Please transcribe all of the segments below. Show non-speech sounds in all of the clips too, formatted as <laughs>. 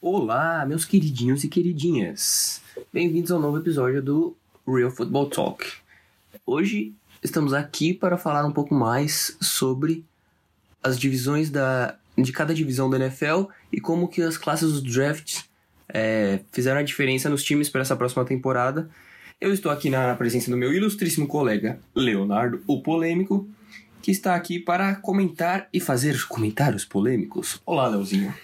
Olá, meus queridinhos e queridinhas. Bem-vindos ao novo episódio do Real Football Talk. Hoje estamos aqui para falar um pouco mais sobre as divisões da, de cada divisão da NFL e como que as classes dos drafts é, fizeram a diferença nos times para essa próxima temporada. Eu estou aqui na presença do meu ilustríssimo colega Leonardo, o polêmico, que está aqui para comentar e fazer comentários polêmicos. Olá, Leozinho.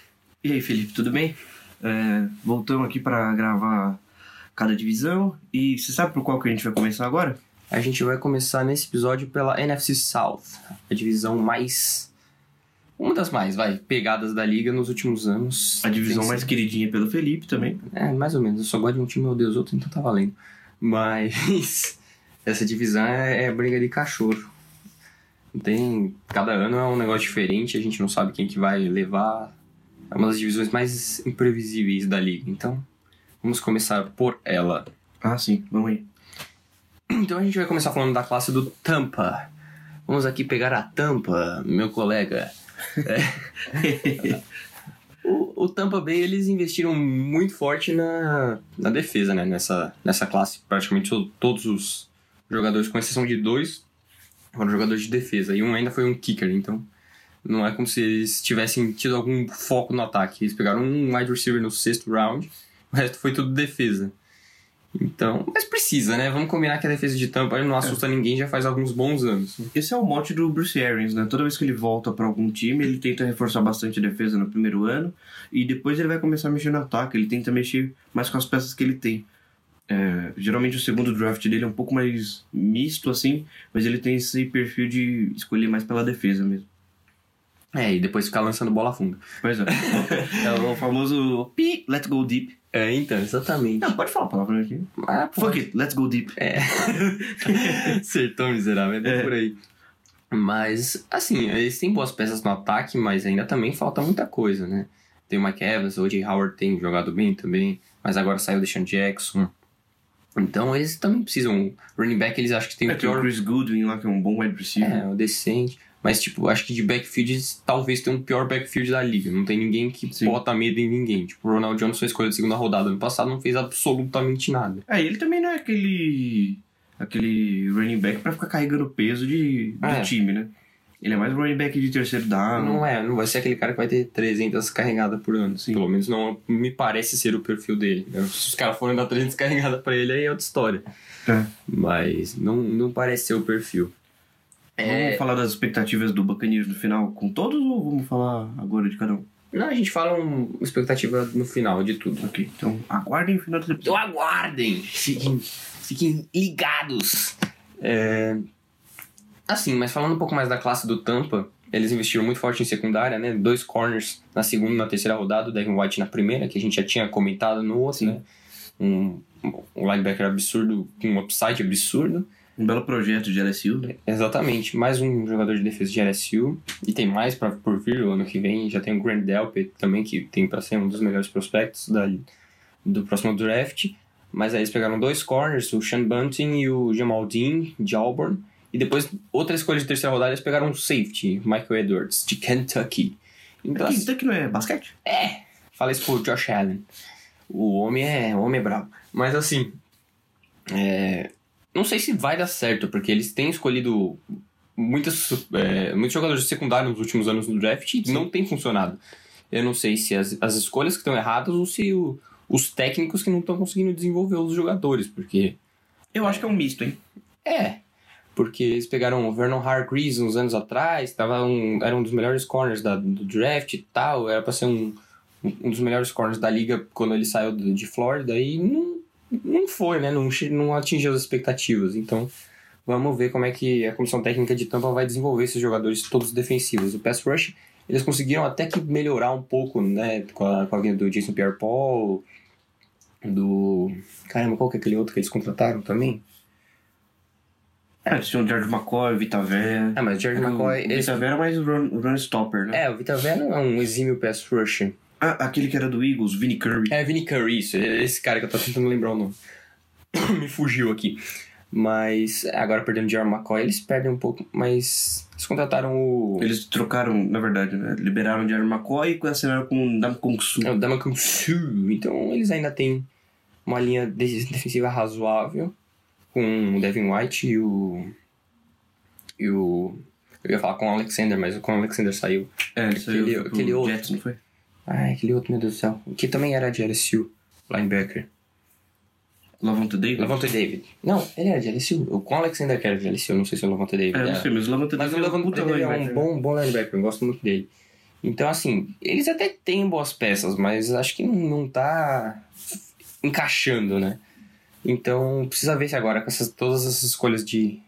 E aí, Felipe, tudo bem? É, voltamos aqui para gravar cada divisão. E você sabe por qual que a gente vai começar agora? A gente vai começar nesse episódio pela NFC South, a divisão mais. Uma das mais, vai, pegadas da liga nos últimos anos. A divisão mais sido- queridinha pelo Felipe também. É, mais ou menos. Eu só gosto de um time, meu Deus, outro, então tá valendo. Mas. <laughs> Essa divisão é, é briga de cachorro. Tem. Cada ano é um negócio diferente, a gente não sabe quem que vai levar. É uma das divisões mais imprevisíveis da liga. Então, vamos começar por ela. Ah, sim, vamos aí. <clears throat> Então a gente vai começar falando da classe do Tampa. Vamos aqui pegar a Tampa, meu colega. É. <laughs> O, o Tampa Bay, eles investiram muito forte na, na defesa, né? Nessa, nessa classe, praticamente to- todos os jogadores, com exceção de dois, foram jogadores de defesa. E um ainda foi um kicker, então não é como se eles tivessem tido algum foco no ataque. Eles pegaram um wide receiver no sexto round, o resto foi tudo defesa. Então, mas precisa, né? Vamos combinar que a defesa de Tampa não assusta ninguém já faz alguns bons anos. Esse é o mote do Bruce Arians, né? Toda vez que ele volta para algum time, ele tenta reforçar bastante a defesa no primeiro ano. E depois ele vai começar a mexer no ataque. Ele tenta mexer mais com as peças que ele tem. É, geralmente o segundo draft dele é um pouco mais misto, assim. Mas ele tem esse perfil de escolher mais pela defesa mesmo. É, e depois ficar lançando bola funda. Pois é. <laughs> é o famoso pi, let's go deep. É, então, exatamente. Não, pode falar a palavra aqui. Ah, Fuck it, let's go deep. É. <laughs> Acertou, miserável. É É. por aí. Mas, assim, eles têm boas peças no ataque, mas ainda também falta muita coisa, né? Tem o Mike Evans, o O.J. Howard tem jogado bem também, mas agora saiu o Deshaun Jackson. Então, eles também precisam. Running back, eles acham que tem É, o tem o pior. Chris Goodwin lá, que é um bom wide receiver. É, o decente. Mas, tipo, acho que de backfield, talvez tenham o pior backfield da liga. Não tem ninguém que Sim. bota medo em ninguém. Tipo, o Ronald Jones foi escolha de segunda rodada ano passado, não fez absolutamente nada. É, ele também não é aquele. aquele running back pra ficar carregando peso de, do É. time, né? Ele é mais running back de terceiro down. Não é, não vai ser aquele cara que vai ter 300 carregadas por ano. Sim. Pelo menos não me parece ser o perfil dele. Se os caras forem dar 300 carregadas pra ele, aí é outra história. É. Mas não, não parece ser o perfil. É, Vamos falar das expectativas do Buccaneers no final com todos ou vamos falar agora de cada um? não, a gente fala uma expectativa no final de tudo. Ok, então aguardem o final do Então episódio. aguardem, fiquem, fiquem ligados. É, Assim, mas falando um pouco mais da classe do Tampa, eles investiram muito forte em secundária, né? Dois corners na segunda e na terceira rodada, o Devin White na primeira, que a gente já tinha comentado no outro, Sim. né? Um, um linebacker absurdo, com um upside absurdo. Um belo projeto de LSU, né? Exatamente, mais um jogador de defesa de LSU. E tem mais pra, por vir o ano que vem. Já tem o Grant Delpit também, que tem pra ser um dos melhores prospectos da, do próximo draft. Mas aí eles pegaram dois corners, o Sean Bunting e o Jamal Dean, de Auburn. E depois, outra escolha de terceira rodada, eles pegaram um safety, Michael Edwards, de Kentucky. Então, Aqui, isso daqui não é basquete? é, fala isso pro Josh Allen. O homem é, o homem é brabo. Mas assim, é, não sei se vai dar certo, porque eles têm escolhido muitas, é, muitos jogadores de secundário nos últimos anos no draft e não tem funcionado. Eu não sei se as, as escolhas que estão erradas ou se o- os técnicos que não estão conseguindo desenvolver os jogadores, porque Eu acho que é um misto, hein? é, porque eles pegaram o Vernon Hargreaves uns anos atrás, tava um, era um dos melhores corners da, do draft e tal, era pra ser um, um dos melhores corners da liga quando ele saiu de Flórida e não, não foi, né? Não, não atingiu as expectativas. Então, vamos ver como é que a comissão técnica de Tampa vai desenvolver esses jogadores todos defensivos. O pass rush, eles conseguiram até que melhorar um pouco, né? Com a, com a vinda do Jason Pierre-Paul, do... Caramba, qual que é aquele outro que eles contrataram também? É, eles tinham o George McCoy, o Vita Vea. Ah, mas o Jared McCoy... O eles- Vita Vea era mais run, run stopper, né? É, o Vita Vea não é um exímio pass rusher. Ah, aquele que era do Eagles, Vinnie Curry. É, Vinnie Curry, isso. É esse cara que eu tô tentando lembrar o nome. <coughs> Me fugiu aqui. Mas agora perdendo o Jerry McCoy, eles perdem um pouco, mas eles contrataram o. Eles trocaram, na verdade, né? Liberaram o Jerry McCoy e assinaram com o Dam Kong Su. É o Dama Kung Su. Então eles ainda têm uma linha de- defensiva razoável com o Devin White e o. E o. Eu ia falar com o Alexander, mas o Con Alexander saiu. É, ele Aquele- saiu aquele outro. Jets, não foi? Ai, aquele outro, meu Deus do céu. Que também era de LSU, linebacker. Lavonte David? Lavonte David. Não, ele era de LSU. O Con Alexander era de LSU, não sei se é o Lavonte David. É, não sei, mas o Lavonte Mas David o é um Lavonte puta David é um linebacker. bom, bom linebacker, eu gosto muito dele. Então, assim, eles até têm boas peças, mas acho que não, tá encaixando, né? Então, precisa ver se agora, com essas, todas essas escolhas de,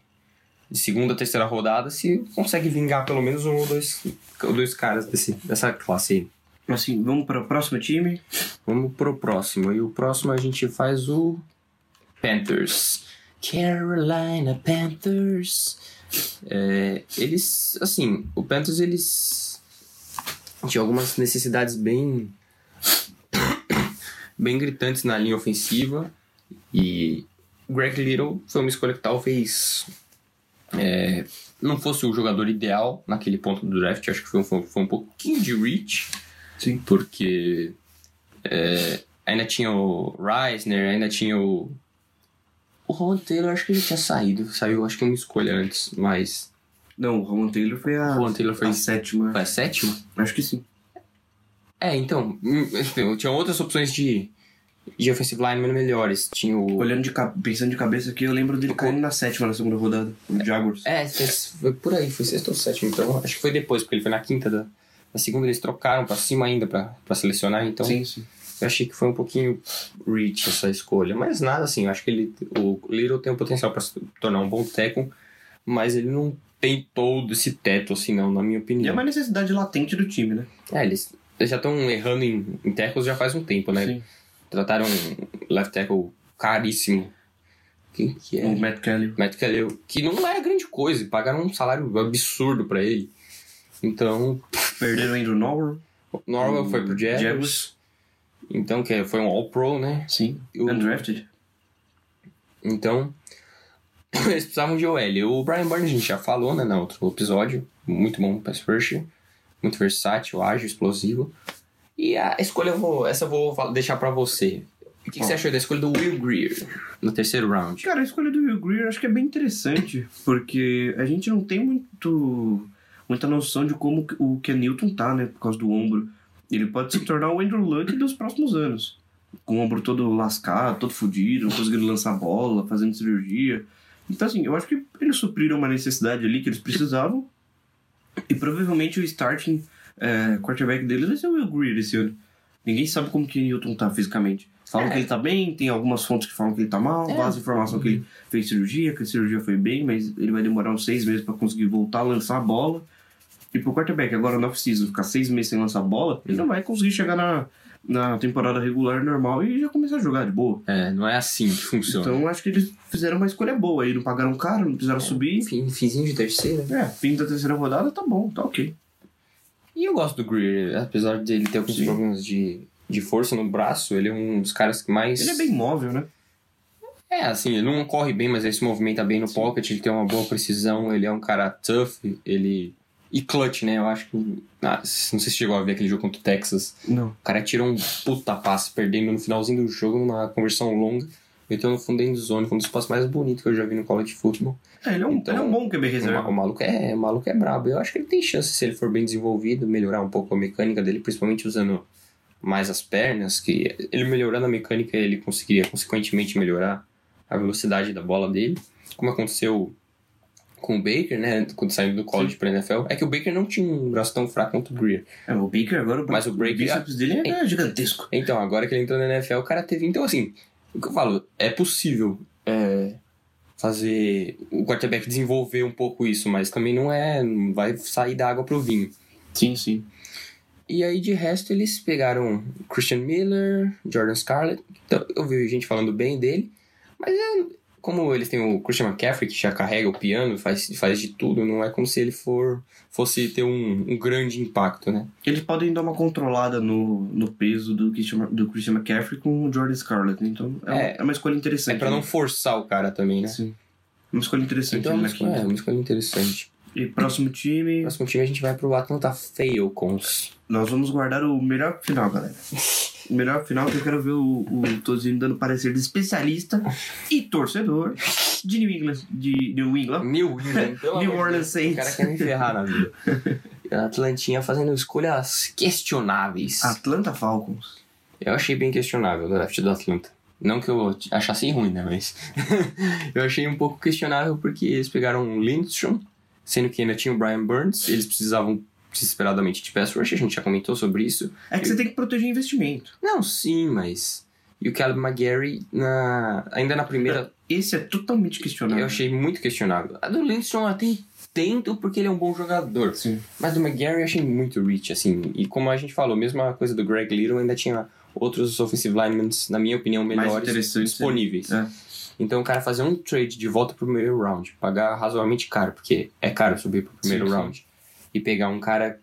de segunda, terceira rodada, se consegue vingar pelo menos um ou dois, dois caras desse, dessa classe aí. Assim, vamos para o próximo time. Vamos pro próximo. E o próximo a gente faz o Panthers. Carolina Panthers. É, eles, assim, o Panthers eles tinha algumas necessidades bem <coughs> bem gritantes na linha ofensiva e Greg Little foi uma escolha que talvez é, não fosse o jogador ideal naquele ponto do draft. Acho que foi, um- foi um pouquinho de reach Sim. porque é, ainda tinha o Reisner, ainda tinha o. O Ron Taylor, acho que ele tinha saído. Saiu, acho que uma escolha antes, mas. Não, o Roman Taylor foi a, O Roman Taylor foi- a sétima. Foi a sétima? Acho que sim. É, então. hum, Tinha outras opções de, de offensive lineman melhores. Tinha o. Olhando de pensando de cabeça aqui, eu lembro dele caindo na sétima na segunda rodada. O Jaguars. É, foi, por aí, foi sexto ou sétimo. Então, acho que foi depois, porque ele foi na quinta da. Na segunda eles trocaram pra cima ainda pra, pra selecionar, então. Sim, sim. Eu achei que foi um pouquinho reach essa escolha, mas nada assim. Eu acho que ele, o Little tem o potencial para se tornar um bom tackle, mas ele não tem todo esse teto assim, não, na minha E é opinião. uma necessidade latente do time, né? É, eles, já estão errando em, em tackles já faz um tempo, né? Sim. Trataram um left tackle caríssimo. Quem que é? O Matt Kelly. Matt Kelly, que não era grande coisa, pagaram um salário absurdo para ele. Então, Perderam o Andrew Norwell. o Norwell O foi pro Jaguars. Jaguars. Então, que foi um All-Pro, né? Sim. O- Undrafted. Então, <coughs> eles precisavam de OL. O Brian Burns a gente já falou, né, no outro episódio. Muito bom pass rusher. Muito versátil, ágil, explosivo. E a escolha, eu vou, essa eu vou deixar pra você. O que, que você achou da escolha do Will Greer no terceiro round? Cara, a escolha do Will Greer acho que é bem interessante, porque a gente não tem muito muita noção de como o Ken Newton tá, né, por causa do ombro. Ele pode se tornar o Andrew Luck dos próximos anos. Com o ombro todo lascado, todo fudido, não conseguindo lançar bola, fazendo cirurgia. Então, assim, eu acho que eles supriram uma necessidade ali que eles precisavam. E provavelmente o starting é, quarterback deles vai ser o Will Greer esse ano. Ninguém sabe como que Newton tá fisicamente. Falam É. que ele tá bem, tem algumas fontes que falam que ele tá mal, É. vaza informação que ele fez cirurgia, que a cirurgia foi bem, mas ele vai demorar uns seis meses pra conseguir voltar a lançar a bola. E pro quarterback, agora na off-season, ficar seis meses sem lançar bola, ele não vai conseguir chegar na, na temporada regular normal e já começar a jogar de boa. É, não é assim que funciona. Então acho que eles fizeram uma escolha boa aí, não pagaram caro, não precisaram subir. Enfim, finzinho de terceira. É, fim da terceira rodada tá bom, tá ok. E eu gosto do Greer, apesar de ele ter alguns Sim. problemas de, de força no braço, ele é um dos caras que mais. Ele é bem móvel, né? É, assim, ele não corre bem, mas ele se movimenta bem no pocket, ele tem uma boa precisão, ele é um cara tough, ele. E clutch, né? Eu acho que. Ah, não sei se chegou a ver aquele jogo contra o Texas. Não. O cara tirou um puta passe, perdendo no finalzinho do jogo, numa conversão longa. Meteu no fundo da endzone, foi um dos passos mais bonitos que eu já vi no college football. É, ele é um, Então, ele é um bom QB reserva. o maluco é, o maluco é brabo. Eu acho que ele tem chance, se ele for bem desenvolvido, melhorar um pouco a mecânica dele, principalmente usando mais as pernas, que ele melhorando a mecânica, ele conseguiria consequentemente melhorar a velocidade da bola dele, como aconteceu com o Baker, né, quando saiu do college para NFL. É que o Baker não tinha um braço tão fraco quanto o Greer. É, o Baker agora, Mas o Break- bíceps dele é, gigantesco. Então, agora que ele entrou na NFL, o cara teve. Então, assim, o que eu falo, é possível é, fazer o quarterback desenvolver um pouco isso, mas também não é. Não vai sair da água pro vinho. Sim, sim. E aí, de resto, eles pegaram Christian Miller, Jordan Scarlett. Então, eu vi gente falando bem dele, mas eu, como eles têm o Christian McCaffrey, que já carrega o piano, faz, faz de tudo, não é como se ele for fosse ter um, um grande impacto, né? Eles podem dar uma controlada no, no peso do Christian, do Christian McCaffrey com o Jordan Scarlett. Então é, uma- É. é uma escolha interessante. É pra não né? forçar o cara também, né? Sim. Uma escolha interessante Então é uma, escolha, quinta. é uma escolha interessante. E próximo time, próximo time a gente vai pro Atlanta Falcons. nós vamos guardar o melhor final, galera. <laughs> Melhor final que eu quero ver o, o Tozinho dando parecer de especialista e torcedor de New England. De New England. New England, pelo New Orleans Deus. O cara Saints. quer me ferrar na vida. <laughs> A Atlantinha fazendo escolhas questionáveis. Atlanta Falcons. Eu achei bem questionável o draft do Atlanta. Não que eu achasse ruim, né? Mas <laughs> eu achei um pouco questionável porque eles pegaram o Lindstrom, sendo que ainda tinha o Brian Burns. Eles precisavam desesperadamente de pass rush, a gente já comentou sobre isso. É que você tem que proteger investimento. Não, sim, mas... E o Caleb McGarry, na... ainda na primeira, Esse é totalmente questionável. eu achei muito questionável. A do Lindstrom eu até entendo porque ele é um bom jogador. Sim. Mas do McGarry eu achei muito rich, assim. E como a gente falou, mesma coisa do Greg Little, ainda tinha outros offensive linemen, na minha opinião, melhores disponíveis. É. Então o cara fazer um trade de volta pro primeiro round, pagar razoavelmente caro, porque é caro subir pro primeiro Sim, sim. E pegar um cara,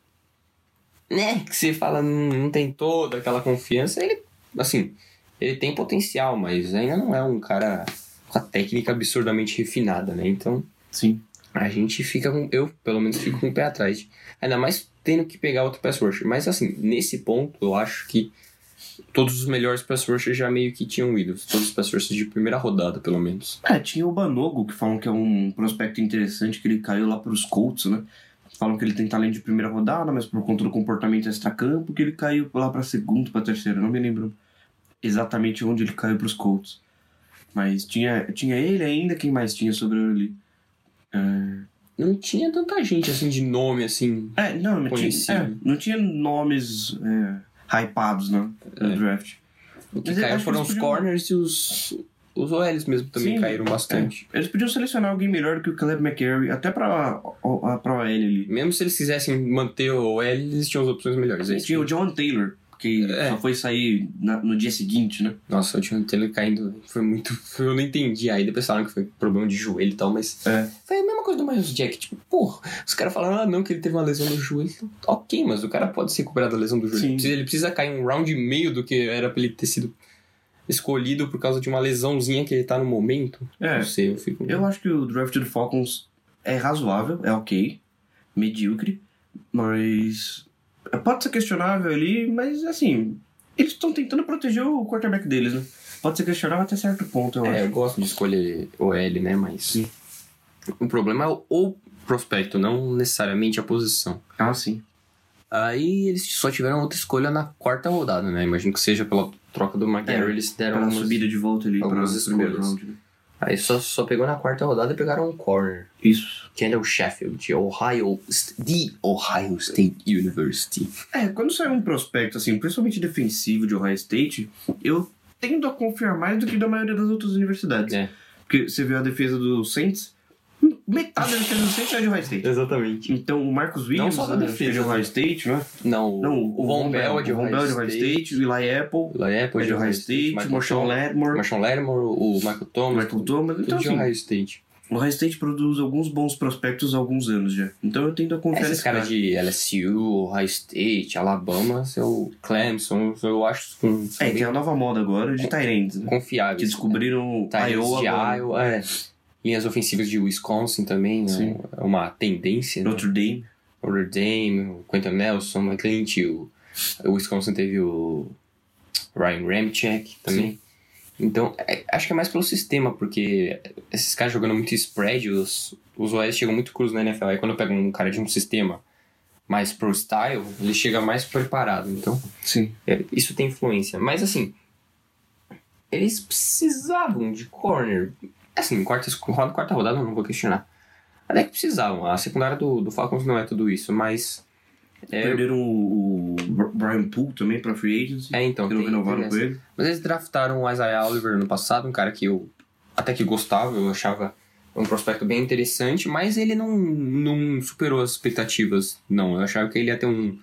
né, que você fala, não, não tem toda aquela confiança, ele, assim, ele tem potencial, mas ainda não é um cara com a técnica absurdamente refinada, né? Então Sim. a gente fica com. Eu, pelo menos, fico com o pé atrás. Ainda mais tendo que pegar outro pass rusher. Mas, assim, nesse ponto, eu acho que todos os melhores pass rushers já meio que tinham ido. Todos os pass rushers de primeira rodada, pelo menos. É, tinha o Banogo, que falam que é um prospecto interessante, que ele caiu lá pros Colts, né? Falam que ele tem talento de primeira rodada, mas por conta do comportamento extra-campo, que ele caiu lá pra segunda, pra terceira. Não me lembro exatamente onde ele caiu pros Colts. Mas tinha, tinha ele ainda, quem mais tinha sobre ele ali? É, Não tinha tanta gente, assim, de nome, assim. É, não, não tinha, é, não tinha nomes é, hypados, né? No É. draft. O que Mas caiu foram os corners e os. Os OLs mesmo também Sim, caíram bastante. É, eles podiam selecionar alguém melhor que o Caleb McCarry, até pra, a, pra OL ali. Mesmo se eles quisessem manter o OL, eles tinham as opções melhores. É isso Tinha o John Taylor, que É. só foi sair na- no dia seguinte, né? Nossa, o John Taylor caindo foi muito. Eu não entendi. Aí depois falaram que foi problema de joelho e tal, mas. É. Foi a mesma coisa do Miles Jack. Tipo, porra, os caras falaram, ah, não, que ele teve uma lesão no joelho. Ok, mas o cara pode se recuperar da lesão do joelho. Sim. Ele precisa, ele precisa cair um round e meio do que era pra ele ter sido escolhido por causa de uma lesãozinha que ele tá no momento. É. Não sei, eu fico. Eu acho que o draft do Falcons é razoável, é ok, medíocre, mas pode ser questionável ali, mas assim, eles estão tentando proteger o quarterback deles, né? Pode ser questionável até certo ponto, eu É, eu acho. gosto de escolher OL, né? Mas. Sim. O problema é o- o prospecto, não necessariamente a posição. Ah, sim. Aí eles só tiveram outra escolha na quarta rodada, né? Imagino que seja pela troca do McGarry, É, eles deram umas... subida de volta ali para algumas o primeiro escolhas. round, né? Aí só, só pegou na quarta rodada e pegaram um corner. Isso. Que é o Sheffield, de Ohio... The Ohio State University. É, quando sai um prospecto, assim, principalmente defensivo de Ohio State, eu tendo a confiar mais do que da maioria das outras universidades. É. Porque você vê a defesa do Saints, metade da defesa do Saints é de Ohio State. Exatamente. Então o Marcus Williams só da né, defesa, é de Ohio State, né? Não, Não, o, Von Bell é de o Von Ohio Bell é de Ohio State. State, o Eli Apple Lá é, é de Ohio State, o Marshawn Lattimore, Marshawn Lattimore, o Michael Thomas. Michael Thomas. Tudo Então, de assim, Ohio State. o Ohio State produz alguns bons prospectos há alguns anos já. Então eu tento a confiar Esses nesse caras cara. de LSU, Ohio State, Alabama, seu Clemson, eu acho são É, bem tem a nova moda agora de Tyrants, né? confiáveis. Que descobriram Tyrants Iowa de agora. Iowa, é. Linhas ofensivas de Wisconsin também, né? Sim. é uma tendência. Né? Notre Dame. Notre Dame, o Quentin Nelson, o McClint, o, o Wisconsin teve o Ryan Ramchek também. Então, é- acho que é mais pelo sistema, porque esses caras jogando muito spread, os, os OS chegam muito cruz na NFL. Aí quando eu pego um cara de um sistema mais pro style, ele chega mais preparado. Então, Sim. é, isso tem influência. Mas assim, eles precisavam de corner. Assim, quarta, roda- quarta rodada eu não vou questionar. Até que precisavam. A secundária do, do Falcons não é tudo isso, mas. É, Perderam o, o Brian Poole também pra Free Agency. é então. que não tem- renovaram tem com ele. Mas eles draftaram o Isaiah Oliver no passado, um cara que eu até que gostava, eu achava um prospecto bem interessante, mas ele não, não superou as expectativas, não. Eu achava que ele ia ter um,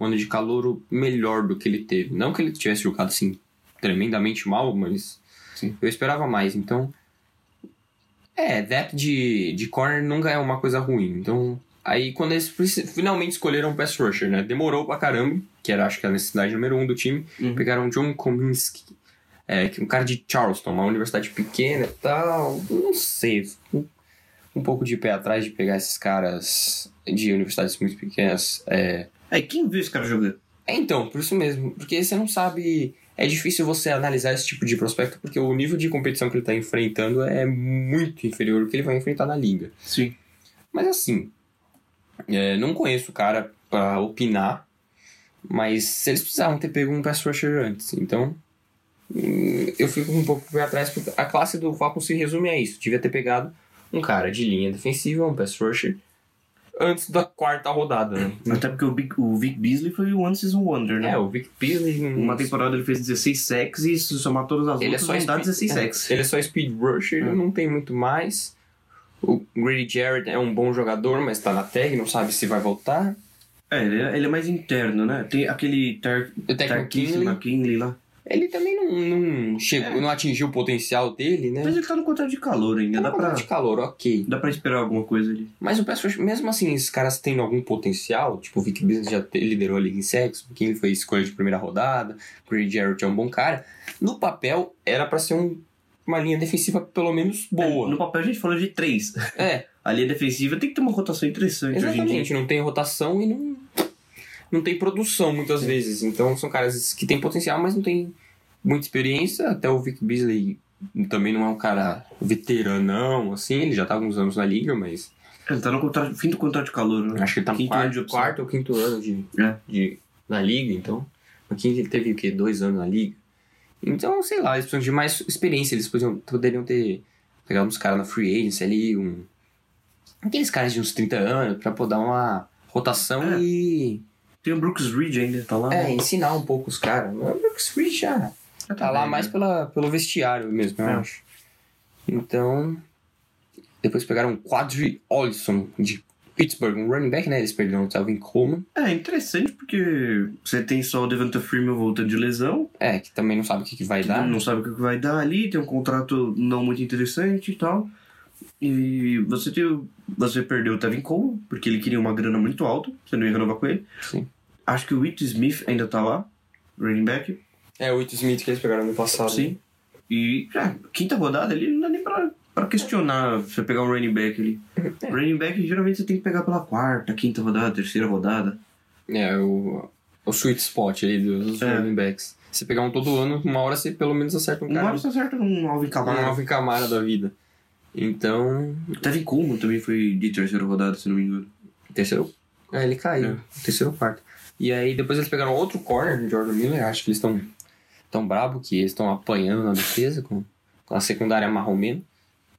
um ano de calor melhor do que ele teve. Não que ele tivesse jogado assim tremendamente mal, mas Sim. eu esperava mais. Então, É, depth de, de corner nunca é uma coisa ruim. Então, aí quando eles finalmente escolheram um pass rusher, né? Demorou pra caramba, que era acho que a necessidade número um do time. Uhum. Pegaram o John Cominsky, é, é um cara de Charleston, uma universidade pequena e tal. Não sei, um, um pouco de pé atrás de pegar esses caras de universidades muito pequenas. É, É, quem viu esse cara jogando? é, então, por isso mesmo. Porque você não sabe. É difícil você analisar esse tipo de prospecto, porque o nível de competição que ele tá enfrentando é muito inferior ao que ele vai enfrentar na liga. Sim. Mas assim, é, não conheço o cara pra opinar, mas eles precisavam ter pego um pass rusher antes. Então, hum, eu fico um pouco pé atrás, porque a classe do Falcons se resume a isso. Devia ter pegado um cara de linha defensiva, um pass rusher, antes da quarta rodada, né? <laughs> Até porque o, Big- o Vic Beasley foi o One Season Wonder, né? É, o Vic Beasley... Uma temporada ele fez 16 sacks e se somar todas as Ele é outras só vão dar speed, 16 é, sacks. ele é só speed rusher, É. não tem muito mais. O Grady Jarrett é um bom jogador, mas tá na tag, não sabe se vai voltar. É, ele é, ele é mais interno, né? Tem aquele Tar O McKinley lá. Ele também não, não chegou, É. não atingiu o potencial dele, né? Mas ele tá no contrato de calor ainda, Tá dá no pra, contrato de calor, ok. dá pra esperar alguma coisa ali. Mas o rush, mesmo assim, esses caras tendo algum potencial, tipo, o Vic Business já liderou a liga em sexo, o King foi escolha de primeira rodada, o Grady Jarrett é um bom cara. No papel, era pra ser um- uma linha defensiva pelo menos É, boa. no papel a gente falou de três. É, <laughs> A linha defensiva tem que ter uma rotação interessante hoje em dia. Exatamente, não tem rotação e não, não tem produção muitas vezes. Então são caras que têm potencial, mas não tem muita experiência. Até o Vic Beasley também não é um cara veteranão, assim, ele já tá há alguns anos na liga, mas Ele tá no contrato, fim do contrato de calor, né? acho que ele tá no quarto, quarto ou quinto ano de, É. de, na liga, então. Aqui ele teve o quê? Dois anos na liga. Então, sei lá, eles precisam de mais experiência, eles podiam, poderiam ter pegado uns caras na free agency ali, um. Aqueles caras de uns 30 anos, pra poder dar uma rotação É. e. Tem o Brooks Reed ainda, tá lá. É, né? ensinar um pouco os caras. O Brooks Reed já tá lá bem, mais né? pela, pelo vestiário mesmo, eu É. acho. Então. Depois pegaram o Quadri Olson de Pittsburgh, um running back, né? Eles perderam o Calvin Coleman. É interessante porque você tem só o Devonta Freeman voltando de lesão, É, que também não sabe o que, que vai dar. não sabe o que vai dar ali, tem um contrato não muito interessante e tal. E você tem o- você perdeu o Tevin Cole, porque ele queria uma grana muito alta, você não ia renovar com ele. Sim. Acho que o Whit Smith ainda tá lá, running back. É, o Whit Smith que eles pegaram no passado. Sim. E ah, quinta rodada ali não dá nem pra, pra questionar você pegar um running back ali. <laughs> running back geralmente você tem que pegar pela quarta, quinta rodada, terceira rodada. É, o, o sweet spot ali dos É. running backs. Se pegar um todo ano, uma hora você pelo menos acerta um Uma cara. hora você acerta um Alvin Um Kamara. Alvin Kamara da vida. Então, Tevin Coleman também foi de terceira rodada, se não me engano. Terceiro. É, ele caiu. É. Terceiro quarto. E aí depois eles pegaram outro corner, Jordan Miller. Acho que eles estão tão brabo que eles estão apanhando na defesa com, com a secundária marromeno.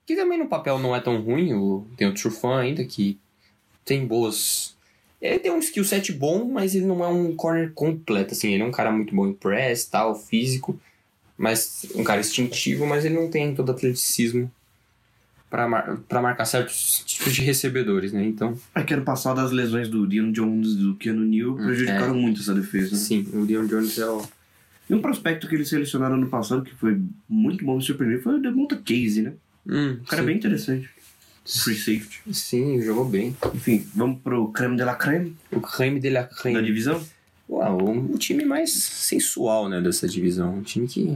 Que também no papel não é tão ruim. O, tem o Trufan ainda que tem boas. Ele tem um skill set bom, mas ele não é um corner completo. Assim, ele é um cara muito bom em press, tal, físico. Mas um cara instintivo, mas ele não tem todo o atleticismo para mar, marcar certos tipos de recebedores, né? Então, É que ano passado as lesões do Dion Jones e do Keanu Neal prejudicaram muito essa defesa. Sim, o Dion Jones é o. E um prospecto que eles selecionaram ano passado, que foi muito bom me surpreender, foi o Demonta Casey, né? Hum, O cara é bem interessante. Free safety. Sim, jogou bem. Enfim, vamos pro creme de la creme O creme de la da creme. divisão. Uau, o, o time mais sensual, né, dessa divisão. Um time que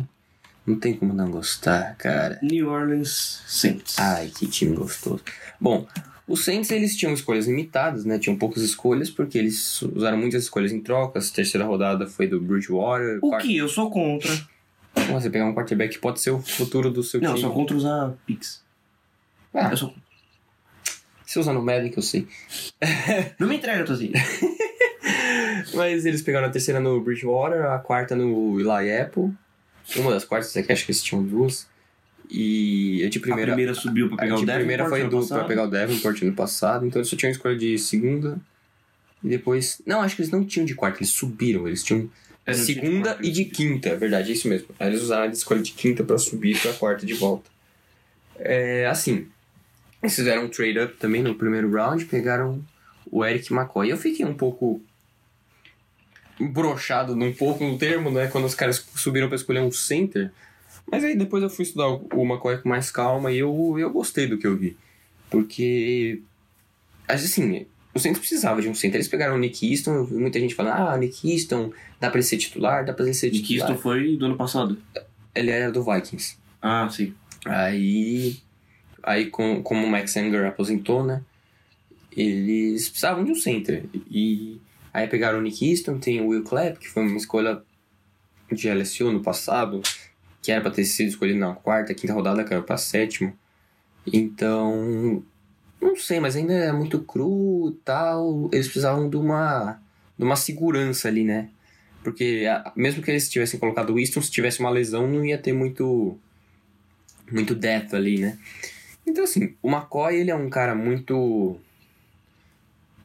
não tem como não gostar, cara. New Orleans Saints. Ai, que time gostoso. Bom, os Saints, eles tinham escolhas limitadas, né? Tinham poucas escolhas, porque eles usaram muitas escolhas em trocas. A terceira rodada foi do Bridgewater. o Quarta- que eu sou contra. Como Você pegar um quarterback que pode ser o futuro do seu Não, eu time. sou contra usar Pix. Ah, Eu sou... você usa no Madden, que eu sei. <laughs> Não me entrega, Tozinho. <laughs> Mas eles pegaram a terceira no Bridgewater, a quarta no Eli Apple. Uma das quartas, é acho que eles tinham duas. E a de A primeira. primeira subiu pra pegar a o de Devin. primeira foi do, pra pegar o Davenport no passado, então eles só tinham escolha de segunda. E depois. Não, acho que eles não tinham de quarta, eles subiram. Eles tinham É, de segunda quarta. e de quinta, é verdade, é isso mesmo. Aí eles usaram a escolha de quinta pra subir pra quarta de volta. É assim. Eles fizeram um trade-up também no primeiro round, pegaram o Eric McCoy. Eu fiquei um pouco brochado num pouco no termo, né? Quando os caras subiram pra escolher um center. Mas aí depois eu fui estudar o McCoy com mais calma e eu, eu gostei do que eu vi. Porque, assim, o Saints precisava de um center. Eles pegaram o Nick Easton, muita gente falando, ah, Nick Easton, dá pra ele ser titular, dá pra ele ser Nick titular. Easton foi do ano passado. Ele era do Vikings. Ah, sim. Aí, aí com, como o Max Anger aposentou, né? Eles precisavam de um center. E aí pegaram o Nick Easton, tem o Will Clapp, que foi uma escolha de LSU no passado, que era pra ter sido escolhido na quarta, quinta rodada, caiu pra sétima. Então, não sei, mas ainda é muito cru e tal. Eles precisavam de uma, de uma segurança ali, né? Porque a- mesmo que eles tivessem colocado o Easton, se tivesse uma lesão, não ia ter muito muito depth ali, né? Então, assim, o McCoy, ele é um cara muito...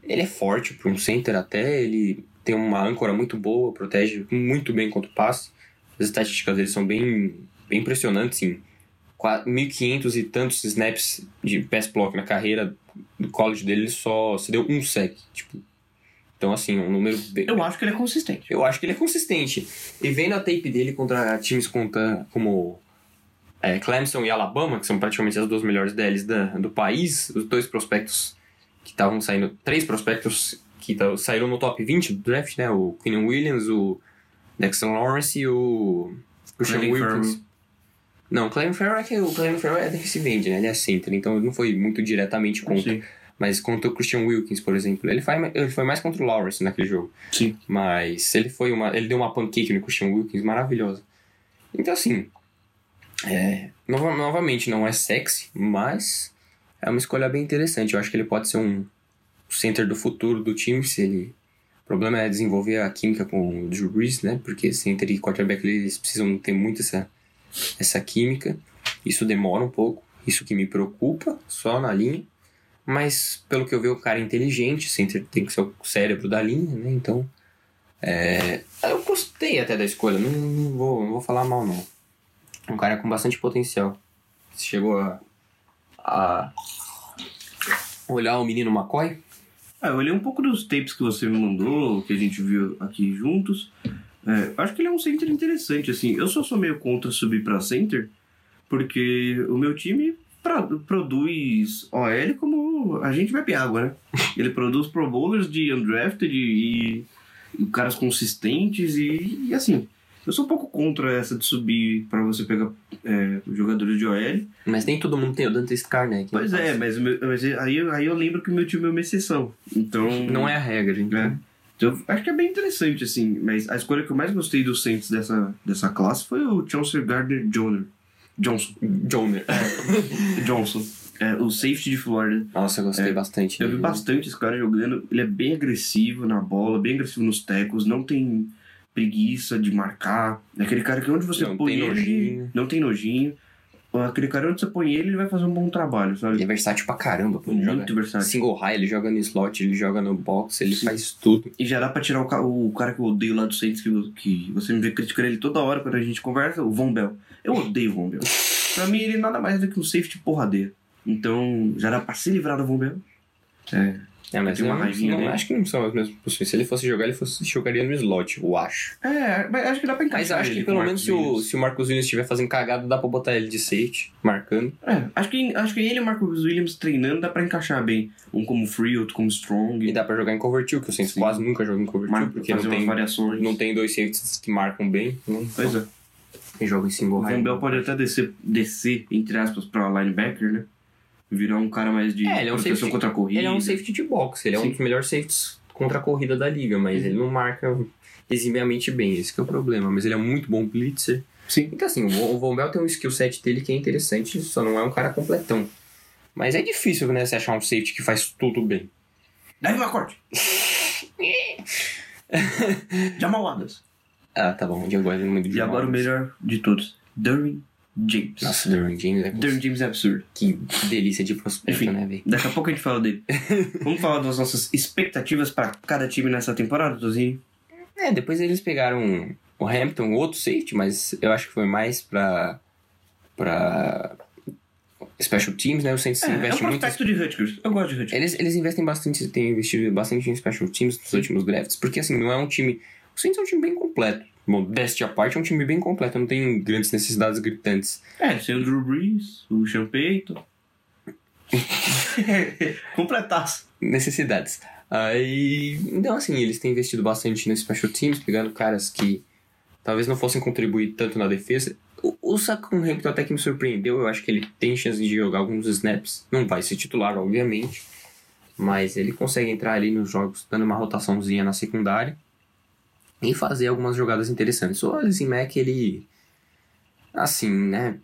Ele é forte para um center até, ele tem uma âncora muito boa, protege muito bem contra o passe. As estatísticas dele são bem, bem impressionantes, sim. 1.500 e tantos snaps de pass block na carreira do college dele, ele só se deu um sec, tipo... Então, assim, um número bem... Eu acho que ele é consistente. Eu acho que ele é consistente. E vendo a tape dele contra times como é, Clemson e Alabama, que são praticamente as duas melhores DLs da, do país, os dois prospectos que estavam saindo, três prospectos que saíram no top 20 do draft, né? O Quinn Williams, o Dexter Lawrence e o Christian Wilkins. Não, o Clelin Ferrell é que o Clelin Ferrell é defensive end, né? Ele é center, então não foi muito diretamente contra. Sim. Mas contra o Christian Wilkins, por exemplo, ele foi, ele foi mais contra o Lawrence naquele jogo. Sim. Mas ele foi uma. Ele deu uma pancake no Christian Wilkins maravilhosa. Então assim. É, nova- novamente, não é sexy, mas é uma escolha bem interessante. Eu acho que ele pode ser um center do futuro do time, se ele. O problema é desenvolver a química com o Drew Brees, né? Porque center e quarterback eles precisam ter muito essa, essa química. Isso demora um pouco. Isso que me preocupa, só na linha. Mas, pelo que eu vi, o cara é inteligente, center tem que ser o cérebro da linha, né? Então, é, eu gostei até da escolha, não, não vou, não vou falar mal, não. Um cara com bastante potencial. Chegou a, a olhar o menino McCoy? Ah, eu olhei um pouco dos tapes que você me mandou, que a gente viu aqui juntos. É, acho que ele é um center interessante, assim. Eu só sou meio contra subir pra center, porque o meu time pra- produz OL como a gente bebe água, né? <laughs> Ele produz pro bowlers de undrafted e, e caras consistentes e, e, assim. Eu sou um pouco contra essa de subir pra você pegar é, jogadores de OL. Mas nem todo mundo tem o Dante Scarnett. Pois é, mas, o meu- mas aí, aí eu lembro que o meu time é uma exceção. Então. Não é a regra, gente. É. Então, acho que é bem interessante, assim. Mas a escolha que eu mais gostei dos Saints dessa, dessa classe foi o Chauncey Gardner Johnner. Johnson. Joner. <laughs> Johnson. É, o safety de Florida. Nossa, eu gostei É, bastante. Eu vi bastante esse cara jogando. Ele é bem agressivo na bola, bem agressivo nos tecos, não tem preguiça de marcar. É aquele cara que onde você Não põe tem ele, nojinho. não tem nojinho. Aquele cara onde você põe ele, ele vai fazer um bom trabalho, sabe? Ele é versátil pra caramba. Pô. Ele Muito joga versátil. single high, ele joga no slot, ele joga no box, ele Sim. faz tudo. E já dá pra tirar o, ca- o cara que eu odeio lá do Saints, que, que você me vê criticando ele toda hora quando a gente conversa, o Von Bell. Eu odeio o Von Bell. <laughs> pra mim, ele nada mais é do que um safety porradeiro. Então, já dá pra se livrar do Von Bell. É. É, mas Tem uma não- raivinha não, acho que não são as mesmas posições. Se ele fosse jogar, ele fosse, jogaria no slot, eu acho. É, mas acho que dá pra encaixar Mas acho que pelo menos se o, se o Marcos Williams estiver fazendo cagada, dá pra botar ele de safety, marcando. É, acho que, acho que ele e o Marcos Williams treinando dá pra encaixar bem. Um como Free, outro como Strong. E dá pra jogar em cover two, que o Saints quase nunca joga em cover two, porque não tem, variações. não tem dois safeties que marcam bem. Né? Pois é. E joga em single O high. Von Bell pode até descer, descer, entre aspas, pra linebacker, né? Virar um cara mais de É, ele é um proteção safety- contra a corrida. Ele é um safety de box, ele é Sim. um dos melhores safeties contra a corrida da liga, mas Uhum. ele não marca eximiamente bem, esse que é o problema. Mas ele é muito bom blitzer. Sim. Então assim, o Von- o Von Bell tem um skill set dele que é interessante, só não é um cara completão. Mas é difícil, né, você achar um safety que faz tudo bem. Deve uma corte. <laughs> Jamal Adams. Ah, tá bom, eu gosto muito de E agora o melhor de todos. Derwin James. Nossa, Derwin James é Derwin James é absurdo. que delícia de prospecto, Enfim. né, velho? Daqui a pouco a gente fala dele. <laughs> Vamos falar das nossas expectativas para cada time nessa temporada, Tozinho? É, depois eles pegaram o Hampton, outro safety, mas eu acho que foi mais pra. pra. Special Teams, né? O Saints É, é um investe muito. de Rutgers. Eu gosto de Rutgers. Eles, eles investem bastante, têm investido bastante em Special Teams nos últimos drafts, porque assim, não é um time. O Saints é um time bem completo. Modéstia à parte, é um time bem completo, não tem grandes necessidades gritantes. É, tem o Drew Brees, o Payton. <laughs> Completaço. Necessidades. Aí, então assim, eles têm investido bastante nesse special teams, pegando caras que talvez não fossem contribuir tanto na defesa. O, o Saquon Hampton até que me surpreendeu, eu acho que ele tem chance de jogar alguns snaps. Não vai ser titular, obviamente, mas ele consegue entrar ali nos jogos dando uma rotaçãozinha na secundária e fazer algumas jogadas interessantes. O Mack, ele. Assim, né?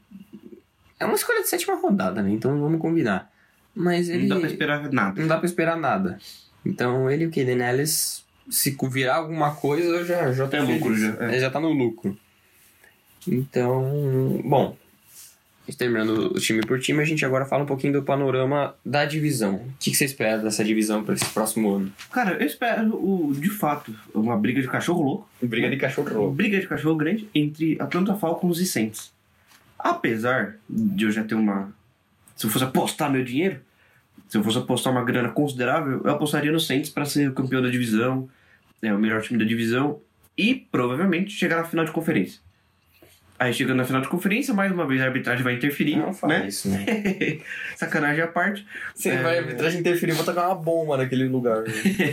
É uma escolha de sétima rodada, né? Então vamos combinar. Mas ele. Não dá pra esperar nada. Não dá pra esperar nada. Então ele e o Kaden Ellis, se virar alguma coisa, já, já tá É lucro, já, é. Ele já tá no lucro. Então, bom. Terminando o time por time, a gente agora fala um pouquinho do panorama da divisão. O que, que você espera dessa divisão para esse próximo ano? Cara, eu espero, o, de fato, uma briga de cachorro louco. Briga de cachorro. Briga de cachorro grande entre Atlanta Falcons e Saints. Apesar de eu já ter uma. Se eu fosse apostar meu dinheiro, se eu fosse apostar uma grana considerável, eu apostaria no Saints para ser o campeão da divisão, é, o melhor time da divisão e provavelmente chegar na final de conferência. Aí chegando na final de conferência, mais uma vez a arbitragem vai interferir, Não fala né? isso, né? <laughs> Sacanagem à parte. Você É. vai arbitragem interferir, vou tacar uma bomba naquele lugar.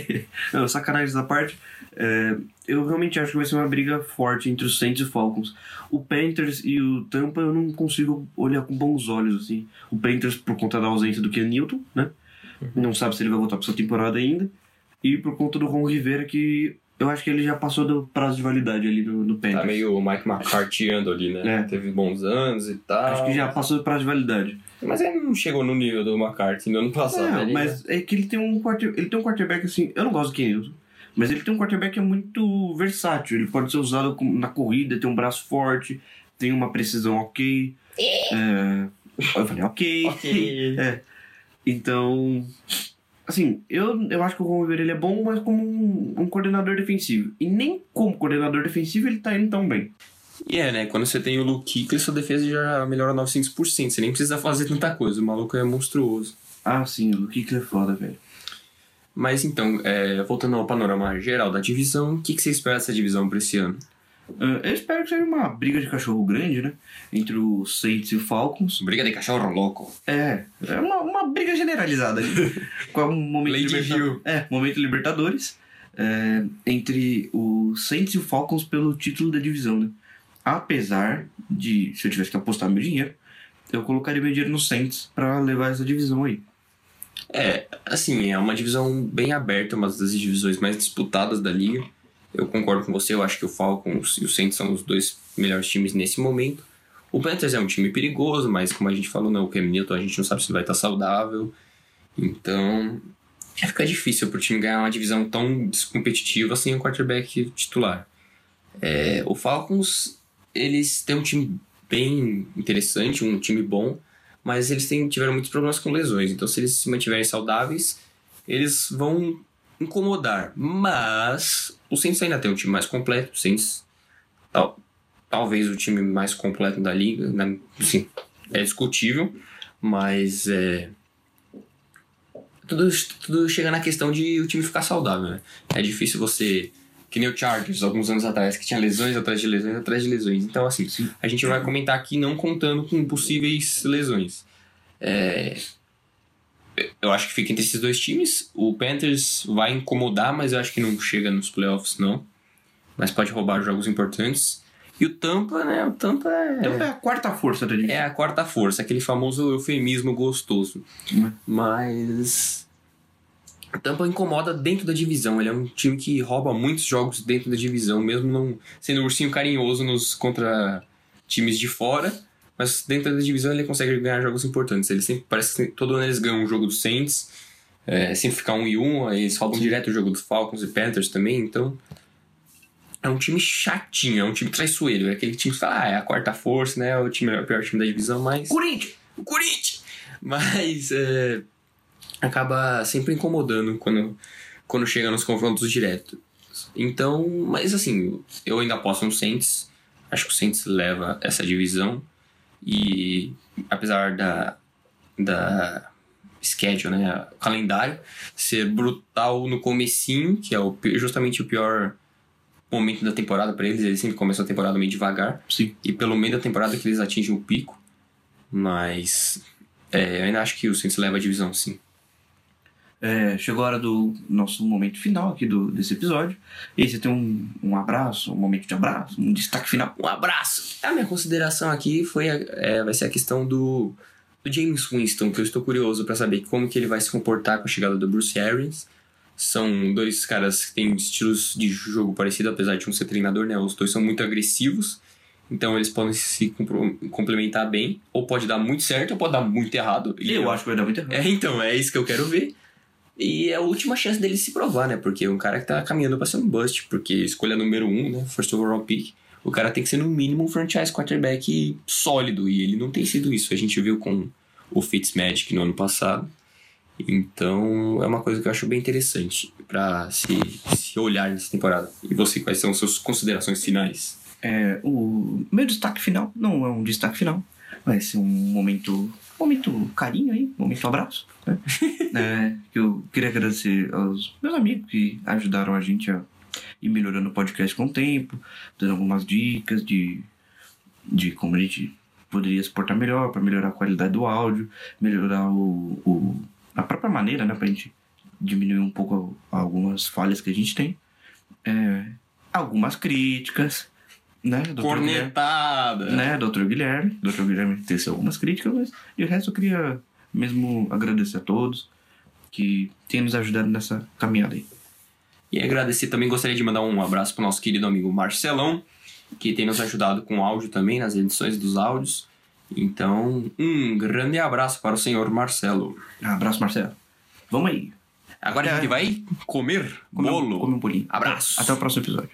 <laughs> Não, sacanagem à parte. é, eu realmente acho que vai ser uma briga forte entre os Saints e Falcons. O Panthers e o Tampa eu não consigo olhar com bons olhos, assim. O Panthers por conta da ausência do Ken Newton, né? Não sabe se ele vai voltar para sua temporada ainda. E por conta do Ron Rivera, que eu acho que ele já passou do prazo de validade ali no, no Panthers. Tá meio o Mike McCarthyando ali, né? É. Teve bons anos e tal. Acho que já passou do prazo de validade. Mas ele não chegou no nível do McCarthy no ano passado. Não, ele- mas é que ele tem um quarter, ele tem um quarterback assim, eu não gosto do Ken Newton, mas ele tem um quarterback que é muito versátil, ele pode ser usado na corrida, tem um braço forte, tem uma precisão ok. É, eu falei ok. Ok. <laughs> É. Então, assim, eu, eu acho que o Rivera ele é bom, mas como um, um coordenador defensivo. E nem como coordenador defensivo ele tá indo tão bem. E é, né? Quando você tem o Luke Kuechly, sua defesa já melhora 900%. Você nem precisa fazer tanta coisa. O maluco é monstruoso. Ah, sim, o que é foda, velho. Mas então, é, voltando ao panorama geral da divisão, o que, que você espera dessa divisão pra esse ano? Ah, eu espero que seja uma briga de cachorro grande, né? Entre o Saints e o Falcons. Briga de cachorro louco. É, é uma, uma briga generalizada ali. Com um momento Lady Hill. É, momento Libertadores. é, entre o Saints e o Falcons pelo título da divisão, né? Apesar de, se eu tivesse que apostar meu dinheiro, eu colocaria meu dinheiro no Saints pra levar essa divisão aí. É, assim, é uma divisão bem aberta, uma das divisões mais disputadas da liga. Eu concordo com você, eu acho que o Falcons e o Saints são os dois melhores times nesse momento. O Panthers é um time perigoso, mas como a gente falou, não, o Cam Newton a gente não sabe se vai estar saudável. Então, é fica difícil pro time ganhar uma divisão tão descompetitiva sem um quarterback titular. É, o Falcons, eles têm um time bem interessante, um time bom, mas eles têm, tiveram muitos problemas com lesões. Então, se eles se mantiverem saudáveis, eles vão incomodar. Mas o Saints ainda tem um time mais completo. O Saints, talvez o time mais completo da liga. Né? Sim, é discutível, mas é, tudo, tudo chega na questão de o time ficar saudável. Né? É difícil você. Que nem o Chargers, alguns anos atrás, que tinha lesões atrás de lesões atrás de lesões. Então, assim, a gente vai comentar aqui não contando com possíveis lesões. É, eu acho que fica entre esses dois times. O Panthers vai incomodar, mas eu acho que não chega nos playoffs, não. Mas pode roubar jogos importantes. E o Tampa, né? O Tampa é, é a quarta força da divisão. é a quarta força, aquele famoso eufemismo gostoso. Hum. Mas. O Tampa incomoda dentro da divisão. Ele é um time que rouba muitos jogos dentro da divisão, mesmo não sendo um ursinho carinhoso nos contra times de fora. Mas dentro da divisão ele consegue ganhar jogos importantes. Ele sempre parece que todo ano eles ganham um jogo do Saints. É, sempre ficar um e um, aí eles roubam direto o jogo dos Falcons e Panthers também, então. É um time chatinho, é um time traiçoeiro. É aquele time que fala, ah, é a quarta força, né? É o, time, é o pior time da divisão, mas. Corinthians! O Corinthians! Mas é, acaba sempre incomodando quando, quando chega nos confrontos diretos. Então, mas assim, eu ainda aposto no Saints. Acho que o Saints leva essa divisão. E apesar da, da schedule, né, o calendário, ser brutal no comecinho, que é o, justamente o pior momento da temporada pra eles, eles sempre começam a temporada meio devagar. Sim. E pelo meio da temporada que eles atingem o pico. Mas. É, eu ainda acho que o Saints leva a divisão, sim. É, chegou a hora do nosso momento final aqui do, desse episódio. E aí você tem um, um abraço, um momento de abraço, um destaque final. Um abraço! A minha consideração aqui foi é, vai ser a questão do, do James Winston, que eu estou curioso pra saber como que ele vai se comportar com a chegada do Bruce Arians. São dois caras que têm estilos de jogo parecido, apesar de um ser treinador, né? Os dois são muito agressivos. Então eles podem se complementar bem. Ou pode dar muito certo, ou pode dar muito errado. E eu acho que vai dar muito errado. É, então, é isso que eu quero ver. E é a última chance dele se provar, né? Porque é um cara que tá caminhando pra ser um bust, porque escolha número um, né? First overall pick. O cara tem que ser no mínimo um franchise quarterback sólido, e ele não tem sido isso. A gente viu com o Fitzmagic no ano passado. Então, é uma coisa que eu acho bem interessante pra se, se olhar nessa temporada. E você, quais são suas considerações finais? É, o meu destaque final não é um destaque final. Vai ser um momento, momento carinho aí, momento abraço. Né? <laughs> É, eu queria agradecer aos meus amigos que ajudaram a gente a ir melhorando o podcast com o tempo, dando algumas dicas de, de como a gente poderia se portar melhor para melhorar a qualidade do áudio, melhorar o, o, a própria maneira, né, pra gente diminuir um pouco algumas falhas que a gente tem. É, algumas críticas, né? Dr. Guilherme, Cornetada! né, Dr. Guilherme. Dr. Guilherme teceu algumas críticas, mas de resto eu queria mesmo agradecer a todos que têm nos ajudado nessa caminhada aí. E agradecer também, gostaria de mandar um abraço pro nosso querido amigo Marcelão, que tem nos ajudado com áudio também, nas edições dos áudios. Então, um grande abraço para o senhor Marcelo. Abraço, Marcelo. Vamos aí. Agora a É. gente vai comer Come, bolo. Come um bolinho. Abraço. Até o próximo episódio.